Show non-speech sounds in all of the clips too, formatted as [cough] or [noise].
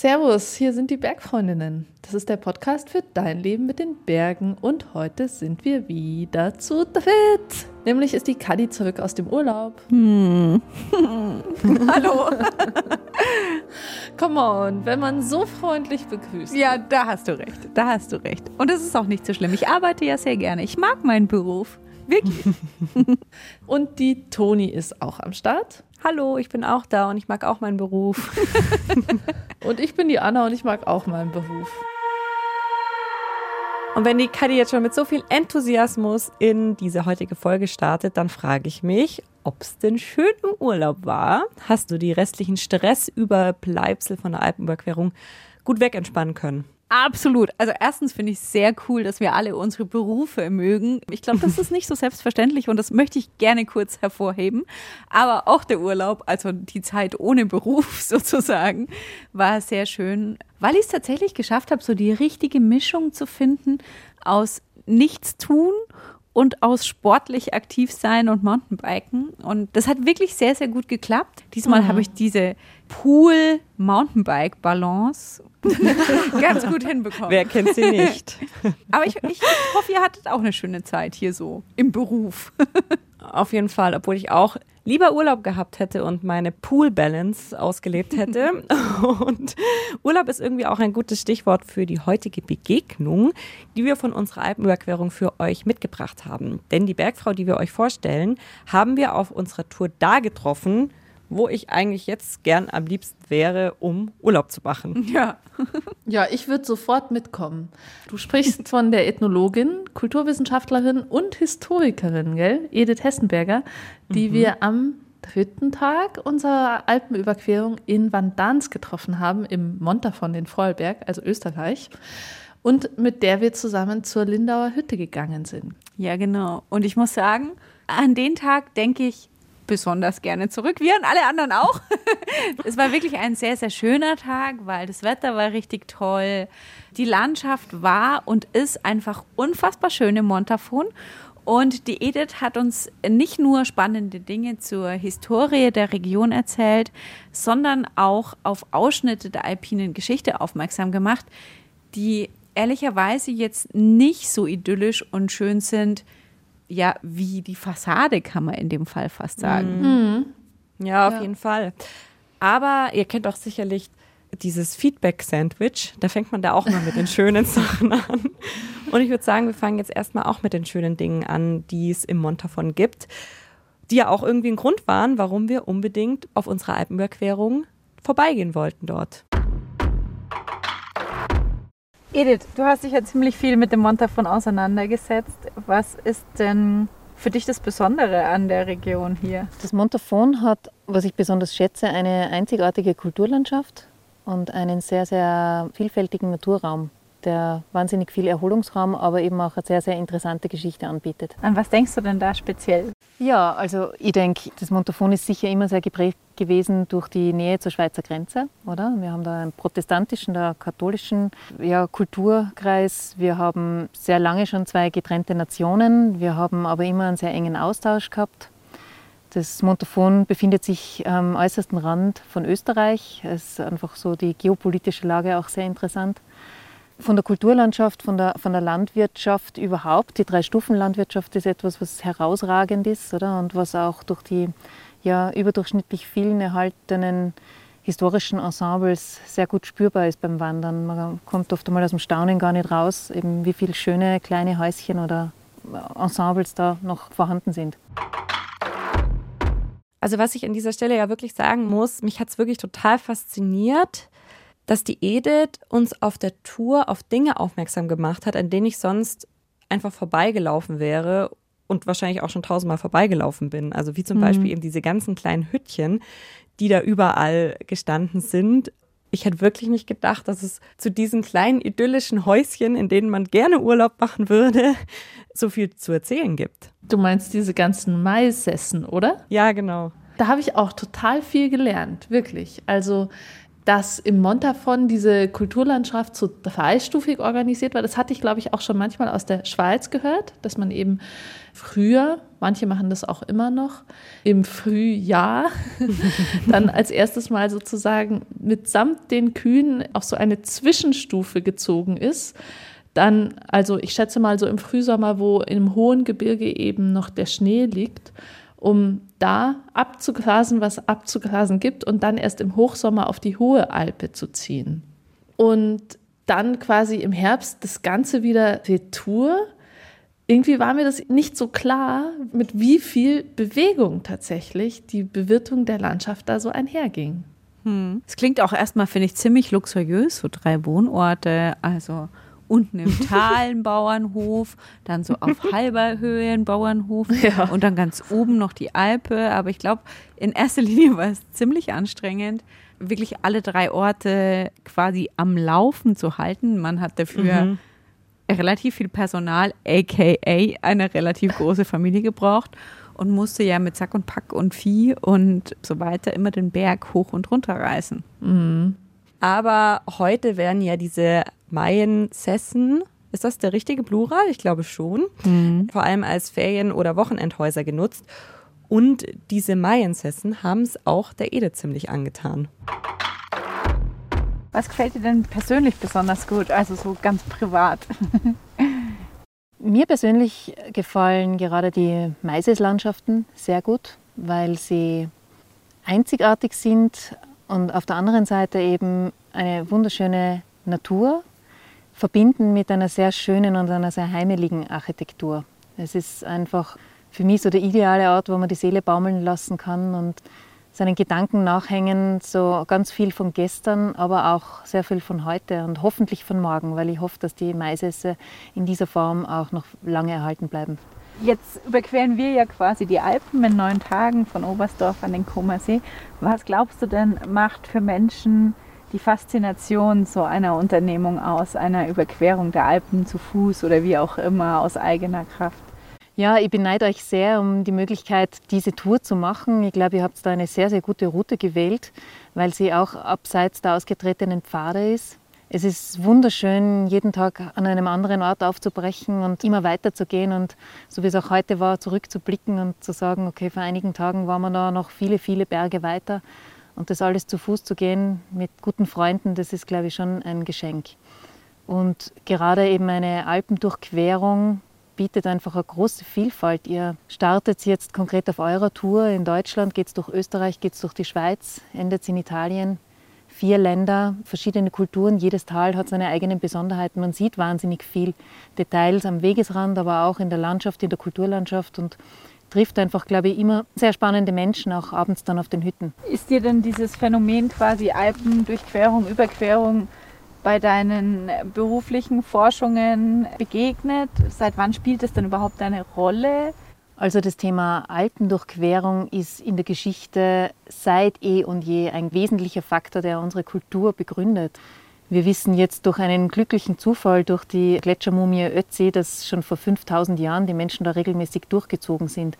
Servus, hier sind die Bergfreundinnen. Das ist der Podcast für dein Leben mit den Bergen und heute sind wir wieder zu dritt. Nämlich ist die Kadi zurück aus dem Urlaub. Hm. [laughs] Hallo. Come on, wenn man so freundlich begrüßt. Ja, da hast du recht. Da hast du recht. Und es ist auch nicht so schlimm. Ich arbeite ja sehr gerne. Ich mag meinen Beruf. Wirklich. [laughs] und die Toni ist auch am Start. Hallo, ich bin auch da und ich mag auch meinen Beruf. [laughs] und ich bin die Anna und ich mag auch meinen Beruf. Und wenn die Kadi jetzt schon mit so viel Enthusiasmus in diese heutige Folge startet, dann frage ich mich, ob es denn schön im Urlaub war. Hast du die restlichen Stressüberbleibsel von der Alpenüberquerung gut wegentspannen können? Absolut. Also erstens finde ich sehr cool, dass wir alle unsere Berufe mögen. Ich glaube, das ist nicht so selbstverständlich und das möchte ich gerne kurz hervorheben. Aber auch der Urlaub, also die Zeit ohne Beruf [laughs] sozusagen, war sehr schön, weil ich es tatsächlich geschafft habe, so die richtige Mischung zu finden aus Nichtstun und aus sportlich aktiv sein und Mountainbiken. Und das hat wirklich sehr, sehr gut geklappt. Diesmal mhm. habe ich diese Pool-Mountainbike-Balance [laughs] ganz gut hinbekommen. Wer kennt sie nicht? [laughs] Aber ich, ich hoffe, ihr hattet auch eine schöne Zeit hier so im Beruf. Auf jeden Fall, obwohl ich auch lieber Urlaub gehabt hätte und meine Pool Balance ausgelebt hätte. [laughs] und Urlaub ist irgendwie auch ein gutes Stichwort für die heutige Begegnung, die wir von unserer Alpenüberquerung für euch mitgebracht haben. Denn die Bergfrau, die wir euch vorstellen, haben wir auf unserer Tour da getroffen, wo ich eigentlich jetzt gern am liebsten wäre, um Urlaub zu machen. [laughs] Ja. ja, ich würde sofort mitkommen. Du sprichst von der Ethnologin, Kulturwissenschaftlerin und Historikerin, gell? Edith Hessenberger, die mhm. wir am dritten Tag unserer Alpenüberquerung in Vandans getroffen haben, im Montafon in Vorarlberg, also Österreich. Und mit der wir zusammen zur Lindauer Hütte gegangen sind. Ja, genau. Und ich muss sagen, an den Tag denke ich besonders gerne zurück, wie an alle anderen auch. [laughs] es war wirklich ein sehr, sehr schöner Tag, weil das Wetter war richtig toll. Die Landschaft war und ist einfach unfassbar schön im Montafon. Und die Edith hat uns nicht nur spannende Dinge zur Historie der Region erzählt, sondern auch auf Ausschnitte der alpinen Geschichte aufmerksam gemacht, die ehrlicherweise jetzt nicht so idyllisch und schön sind, ja, wie die Fassade, kann man in dem Fall fast sagen. Mhm. Ja, auf ja. jeden Fall. Aber ihr kennt auch sicherlich dieses Feedback-Sandwich. Da fängt man da auch mal mit den schönen [laughs] Sachen an. Und ich würde sagen, wir fangen jetzt erstmal auch mit den schönen Dingen an, die es im Montafon gibt, die ja auch irgendwie ein Grund waren, warum wir unbedingt auf unserer Alpenüberquerung vorbeigehen wollten dort. Edith, du hast dich ja ziemlich viel mit dem Montafon auseinandergesetzt. Was ist denn für dich das Besondere an der Region hier? Das Montafon hat, was ich besonders schätze, eine einzigartige Kulturlandschaft und einen sehr, sehr vielfältigen Naturraum der wahnsinnig viel Erholungsraum, aber eben auch eine sehr, sehr interessante Geschichte anbietet. An was denkst du denn da speziell? Ja, also ich denke, das Montafon ist sicher immer sehr geprägt gewesen durch die Nähe zur Schweizer Grenze, oder? Wir haben da einen protestantischen, einen katholischen ja, Kulturkreis. Wir haben sehr lange schon zwei getrennte Nationen. Wir haben aber immer einen sehr engen Austausch gehabt. Das Montafon befindet sich am äußersten Rand von Österreich. Es ist einfach so die geopolitische Lage auch sehr interessant von der Kulturlandschaft, von der, von der Landwirtschaft überhaupt. Die Drei-Stufen-Landwirtschaft ist etwas, was herausragend ist oder? und was auch durch die ja, überdurchschnittlich vielen erhaltenen historischen Ensembles sehr gut spürbar ist beim Wandern. Man kommt oft einmal aus dem Staunen gar nicht raus, eben wie viele schöne kleine Häuschen oder Ensembles da noch vorhanden sind. Also was ich an dieser Stelle ja wirklich sagen muss, mich hat es wirklich total fasziniert, dass die Edith uns auf der Tour auf Dinge aufmerksam gemacht hat, an denen ich sonst einfach vorbeigelaufen wäre und wahrscheinlich auch schon tausendmal vorbeigelaufen bin. Also wie zum mhm. Beispiel eben diese ganzen kleinen Hüttchen, die da überall gestanden sind. Ich hätte wirklich nicht gedacht, dass es zu diesen kleinen idyllischen Häuschen, in denen man gerne Urlaub machen würde, so viel zu erzählen gibt. Du meinst diese ganzen Maisessen, oder? Ja, genau. Da habe ich auch total viel gelernt, wirklich. Also dass im Montafon diese Kulturlandschaft so dreistufig organisiert war. Das hatte ich, glaube ich, auch schon manchmal aus der Schweiz gehört, dass man eben früher, manche machen das auch immer noch, im Frühjahr [laughs] dann als erstes Mal sozusagen mitsamt den Kühen auf so eine Zwischenstufe gezogen ist. Dann, also ich schätze mal so im Frühsommer, wo im hohen Gebirge eben noch der Schnee liegt um da abzugrasen, was abzugrasen gibt und dann erst im Hochsommer auf die hohe Alpe zu ziehen. Und dann quasi im Herbst das Ganze wieder Retour. Irgendwie war mir das nicht so klar, mit wie viel Bewegung tatsächlich die Bewirtung der Landschaft da so einherging. Hm. Es klingt auch erstmal, finde ich, ziemlich luxuriös, so drei Wohnorte, also unten im [laughs] Tal ein Bauernhof, dann so auf [laughs] halber Höhe ein Bauernhof ja. und dann ganz oben noch die Alpe. Aber ich glaube, in erster Linie war es ziemlich anstrengend, wirklich alle drei Orte quasi am Laufen zu halten. Man hat dafür mhm. relativ viel Personal, aka eine relativ große Familie gebraucht und musste ja mit Sack und Pack und Vieh und so weiter immer den Berg hoch und runter reißen. Mhm. Aber heute werden ja diese Mayensessen, ist das der richtige Plural? Ich glaube schon. Mhm. Vor allem als Ferien- oder Wochenendhäuser genutzt. Und diese Mayensessen haben es auch der Ede ziemlich angetan. Was gefällt dir denn persönlich besonders gut, also so ganz privat? [laughs] Mir persönlich gefallen gerade die Maiseslandschaften sehr gut, weil sie einzigartig sind und auf der anderen Seite eben eine wunderschöne Natur verbinden mit einer sehr schönen und einer sehr heimeligen Architektur. Es ist einfach für mich so der ideale Ort, wo man die Seele baumeln lassen kann und seinen Gedanken nachhängen, so ganz viel von gestern, aber auch sehr viel von heute und hoffentlich von morgen, weil ich hoffe, dass die Maisesse in dieser Form auch noch lange erhalten bleiben. Jetzt überqueren wir ja quasi die Alpen in neun Tagen von Oberstdorf an den Comersee. Was glaubst du denn macht für Menschen die Faszination so einer Unternehmung aus, einer Überquerung der Alpen zu Fuß oder wie auch immer aus eigener Kraft? Ja, ich beneide euch sehr um die Möglichkeit, diese Tour zu machen. Ich glaube, ihr habt da eine sehr, sehr gute Route gewählt, weil sie auch abseits der ausgetretenen Pfade ist. Es ist wunderschön, jeden Tag an einem anderen Ort aufzubrechen und immer weiterzugehen und so wie es auch heute war, zurückzublicken und zu sagen, okay, vor einigen Tagen waren wir da noch viele, viele Berge weiter und das alles zu Fuß zu gehen mit guten Freunden, das ist, glaube ich, schon ein Geschenk. Und gerade eben eine Alpendurchquerung bietet einfach eine große Vielfalt. Ihr startet jetzt konkret auf eurer Tour. In Deutschland geht es durch Österreich, geht es durch die Schweiz, endet in Italien. Vier Länder, verschiedene Kulturen, jedes Tal hat seine eigenen Besonderheiten. Man sieht wahnsinnig viel Details am Wegesrand, aber auch in der Landschaft, in der Kulturlandschaft. Und trifft einfach, glaube ich, immer sehr spannende Menschen, auch abends dann auf den Hütten. Ist dir denn dieses Phänomen quasi Alpendurchquerung, Überquerung bei deinen beruflichen Forschungen begegnet? Seit wann spielt es denn überhaupt eine Rolle? Also das Thema Alpendurchquerung ist in der Geschichte seit eh und je ein wesentlicher Faktor, der unsere Kultur begründet. Wir wissen jetzt durch einen glücklichen Zufall, durch die Gletschermumie Ötzi, dass schon vor 5000 Jahren die Menschen da regelmäßig durchgezogen sind.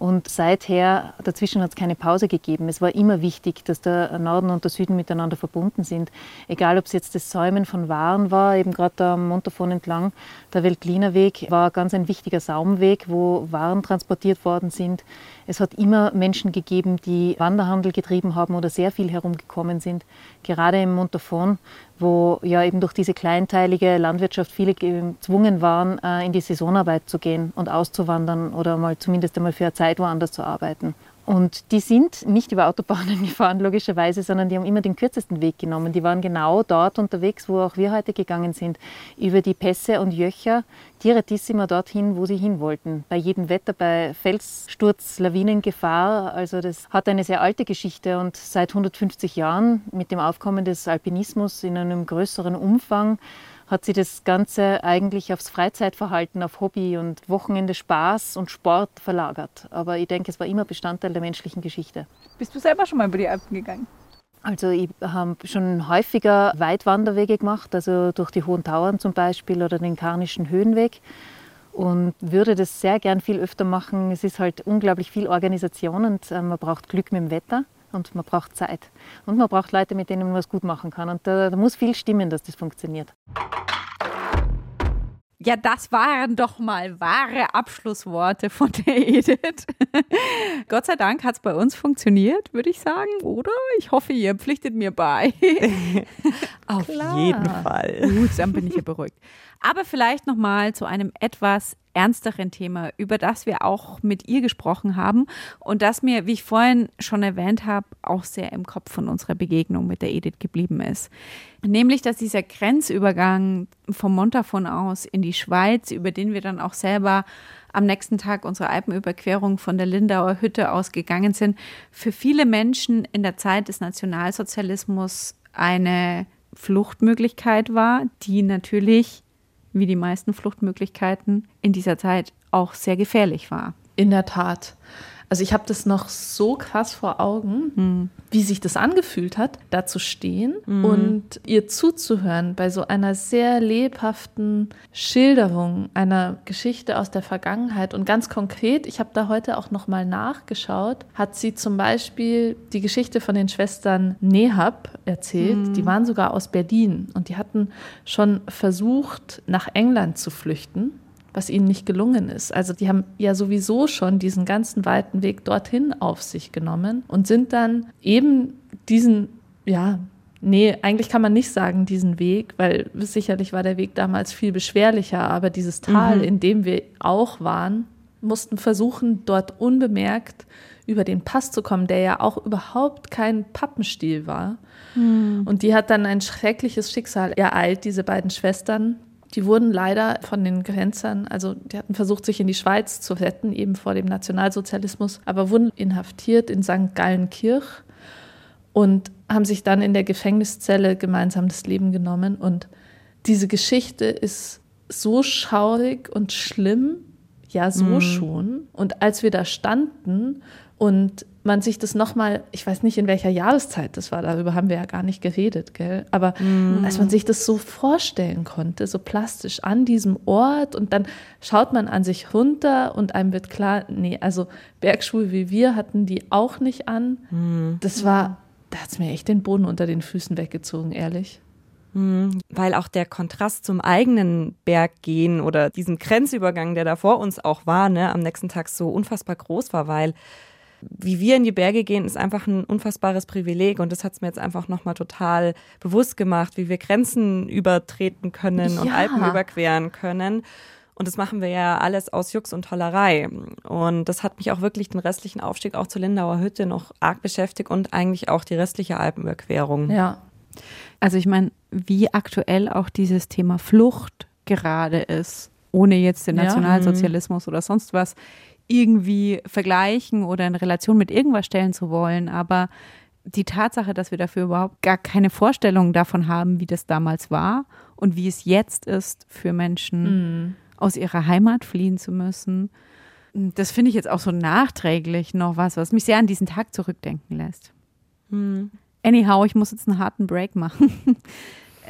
Und seither, dazwischen hat es keine Pause gegeben. Es war immer wichtig, dass der Norden und der Süden miteinander verbunden sind. Egal, ob es jetzt das Säumen von Waren war, eben gerade da am Montafon entlang, der Weltlinerweg war ganz ein wichtiger Saumweg, wo Waren transportiert worden sind. Es hat immer Menschen gegeben, die Wanderhandel getrieben haben oder sehr viel herumgekommen sind. Gerade im Montafon, wo ja eben durch diese kleinteilige Landwirtschaft viele gezwungen waren, äh, in die Saisonarbeit zu gehen und auszuwandern oder mal zumindest einmal für eine Zeit woanders zu arbeiten. Und die sind nicht über Autobahnen [laughs] gefahren, logischerweise, sondern die haben immer den kürzesten Weg genommen. Die waren genau dort unterwegs, wo auch wir heute gegangen sind, über die Pässe und Jöcher, direttissima dorthin, wo sie hin wollten. Bei jedem Wetter, bei Felssturz, Lawinengefahr. Also das hat eine sehr alte Geschichte und seit 150 Jahren mit dem Aufkommen des Alpinismus in einem größeren Umfang hat sie das Ganze eigentlich aufs Freizeitverhalten, auf Hobby und Wochenende Spaß und Sport verlagert. Aber ich denke, es war immer Bestandteil der menschlichen Geschichte. Bist du selber schon mal über die Alpen gegangen? Also ich habe schon häufiger Weitwanderwege gemacht, also durch die Hohen Tauern zum Beispiel oder den Karnischen Höhenweg und würde das sehr gern viel öfter machen. Es ist halt unglaublich viel Organisation und äh, man braucht Glück mit dem Wetter und man braucht Zeit. Und man braucht Leute, mit denen man was gut machen kann. Und da, da muss viel stimmen, dass das funktioniert. Ja, das waren doch mal wahre Abschlussworte von der Edith. [laughs] Gott sei Dank hat es bei uns funktioniert, würde ich sagen, oder? Ich hoffe, ihr pflichtet mir bei. [laughs] Auf Klar. jeden Fall. Gut, dann bin ich ja beruhigt. Aber vielleicht noch mal zu einem etwas ernsteren Thema, über das wir auch mit ihr gesprochen haben und das mir, wie ich vorhin schon erwähnt habe, auch sehr im Kopf von unserer Begegnung mit der Edith geblieben ist. Nämlich, dass dieser Grenzübergang vom Montafon aus in die Schweiz, über den wir dann auch selber am nächsten Tag unsere Alpenüberquerung von der Lindauer Hütte aus gegangen sind, für viele Menschen in der Zeit des Nationalsozialismus eine Fluchtmöglichkeit war, die natürlich wie die meisten Fluchtmöglichkeiten in dieser Zeit auch sehr gefährlich war. In der Tat. Also ich habe das noch so krass vor Augen, mhm. wie sich das angefühlt hat, da zu stehen mhm. und ihr zuzuhören bei so einer sehr lebhaften Schilderung einer Geschichte aus der Vergangenheit. Und ganz konkret, ich habe da heute auch noch mal nachgeschaut, hat sie zum Beispiel die Geschichte von den Schwestern Nehab erzählt. Mhm. Die waren sogar aus Berlin und die hatten schon versucht, nach England zu flüchten was ihnen nicht gelungen ist. Also die haben ja sowieso schon diesen ganzen weiten Weg dorthin auf sich genommen und sind dann eben diesen, ja, nee, eigentlich kann man nicht sagen diesen Weg, weil sicherlich war der Weg damals viel beschwerlicher, aber dieses Tal, mhm. in dem wir auch waren, mussten versuchen, dort unbemerkt über den Pass zu kommen, der ja auch überhaupt kein Pappenstiel war. Mhm. Und die hat dann ein schreckliches Schicksal ereilt, diese beiden Schwestern, die wurden leider von den Grenzern, also die hatten versucht, sich in die Schweiz zu retten, eben vor dem Nationalsozialismus, aber wurden inhaftiert in St. Gallenkirch und haben sich dann in der Gefängniszelle gemeinsam das Leben genommen. Und diese Geschichte ist so schaurig und schlimm, ja, so mhm. schon. Und als wir da standen und man sich das nochmal, ich weiß nicht, in welcher Jahreszeit das war, darüber haben wir ja gar nicht geredet, gell? Aber mm. als man sich das so vorstellen konnte, so plastisch an diesem Ort und dann schaut man an sich runter und einem wird klar, nee, also Bergschuhe wie wir hatten die auch nicht an. Mm. Das war, da hat es mir echt den Boden unter den Füßen weggezogen, ehrlich. Mm. Weil auch der Kontrast zum eigenen Berggehen oder diesem Grenzübergang, der da vor uns auch war, ne, am nächsten Tag so unfassbar groß war, weil wie wir in die Berge gehen, ist einfach ein unfassbares Privileg und das hat es mir jetzt einfach nochmal total bewusst gemacht, wie wir Grenzen übertreten können ja. und Alpen überqueren können. Und das machen wir ja alles aus Jux und Tollerei. Und das hat mich auch wirklich den restlichen Aufstieg auch zur Lindauer Hütte noch arg beschäftigt und eigentlich auch die restliche Alpenüberquerung. Ja. Also ich meine, wie aktuell auch dieses Thema Flucht gerade ist, ohne jetzt den Nationalsozialismus ja. oder sonst was irgendwie vergleichen oder in Relation mit irgendwas stellen zu wollen, aber die Tatsache, dass wir dafür überhaupt gar keine Vorstellung davon haben, wie das damals war und wie es jetzt ist, für Menschen mhm. aus ihrer Heimat fliehen zu müssen, das finde ich jetzt auch so nachträglich noch was, was mich sehr an diesen Tag zurückdenken lässt. Mhm. Anyhow, ich muss jetzt einen harten Break machen.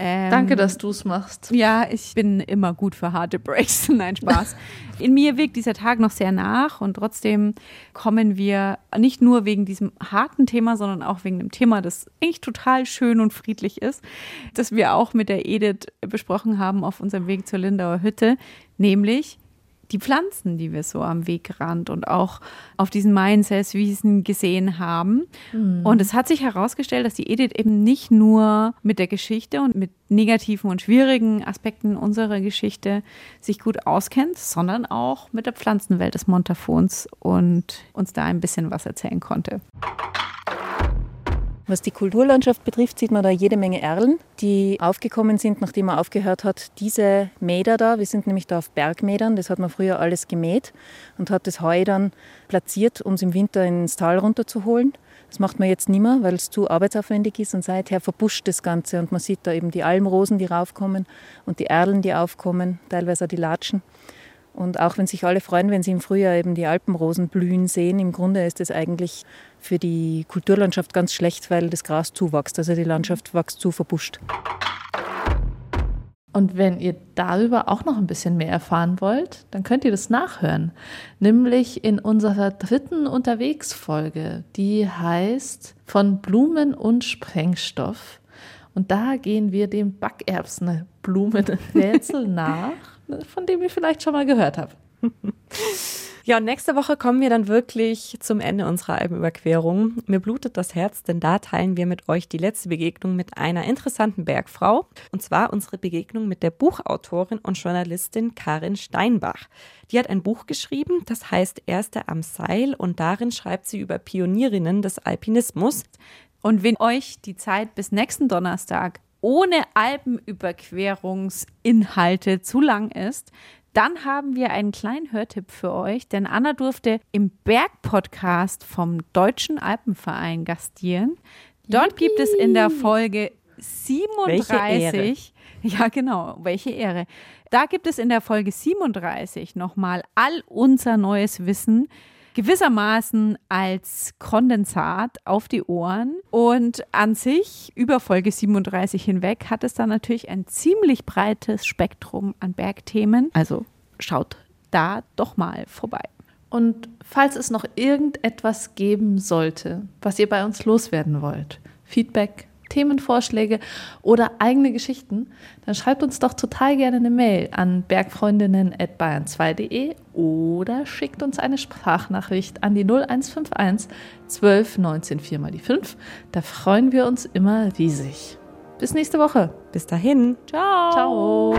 Ähm, Danke, dass du es machst. Ja, ich bin immer gut für harte Breaks. [laughs] Nein, Spaß. In mir wirkt dieser Tag noch sehr nach und trotzdem kommen wir nicht nur wegen diesem harten Thema, sondern auch wegen dem Thema, das eigentlich total schön und friedlich ist, das wir auch mit der Edith besprochen haben auf unserem Weg zur Lindauer Hütte, nämlich die Pflanzen, die wir so am Wegrand und auch auf diesen Mainzelswiesen gesehen haben. Mhm. Und es hat sich herausgestellt, dass die Edith eben nicht nur mit der Geschichte und mit negativen und schwierigen Aspekten unserer Geschichte sich gut auskennt, sondern auch mit der Pflanzenwelt des Montafons und uns da ein bisschen was erzählen konnte. Was die Kulturlandschaft betrifft, sieht man da jede Menge Erlen, die aufgekommen sind, nachdem man aufgehört hat, diese Mäder da, wir sind nämlich da auf Bergmädern, das hat man früher alles gemäht und hat das Heu dann platziert, um es im Winter ins Tal runterzuholen. Das macht man jetzt nicht mehr, weil es zu arbeitsaufwendig ist und seither verbuscht das Ganze und man sieht da eben die Almrosen, die raufkommen und die Erlen, die aufkommen, teilweise auch die Latschen. Und auch wenn sich alle freuen, wenn sie im Frühjahr eben die Alpenrosen blühen sehen, im Grunde ist es eigentlich für die Kulturlandschaft ganz schlecht, weil das Gras zuwächst. Also die Landschaft wächst zu verbuscht. Und wenn ihr darüber auch noch ein bisschen mehr erfahren wollt, dann könnt ihr das nachhören. Nämlich in unserer dritten Unterwegsfolge, die heißt Von Blumen und Sprengstoff. Und da gehen wir dem Backerbsenblumenrätsel [laughs] nach, von dem ihr vielleicht schon mal gehört habt. [laughs] Ja, und nächste Woche kommen wir dann wirklich zum Ende unserer Alpenüberquerung. Mir blutet das Herz, denn da teilen wir mit euch die letzte Begegnung mit einer interessanten Bergfrau. Und zwar unsere Begegnung mit der Buchautorin und Journalistin Karin Steinbach. Die hat ein Buch geschrieben, das heißt Erste am Seil und darin schreibt sie über Pionierinnen des Alpinismus. Und wenn euch die Zeit bis nächsten Donnerstag ohne Alpenüberquerungsinhalte zu lang ist, dann haben wir einen kleinen Hörtipp für euch, denn Anna durfte im Bergpodcast vom Deutschen Alpenverein gastieren. Dort Yippie. gibt es in der Folge 37, [laughs] ja genau, welche Ehre. Da gibt es in der Folge 37 nochmal all unser neues Wissen gewissermaßen als Kondensat auf die Ohren. Und an sich, über Folge 37 hinweg, hat es dann natürlich ein ziemlich breites Spektrum an Bergthemen. Also schaut da doch mal vorbei. Und falls es noch irgendetwas geben sollte, was ihr bei uns loswerden wollt, Feedback, Themenvorschläge oder eigene Geschichten, dann schreibt uns doch total gerne eine Mail an bergfreundinnen.bayern2.de oder schickt uns eine Sprachnachricht an die 0151 12 19 4 mal die 5. Da freuen wir uns immer riesig. Bis nächste Woche. Bis dahin. Ciao. Ciao.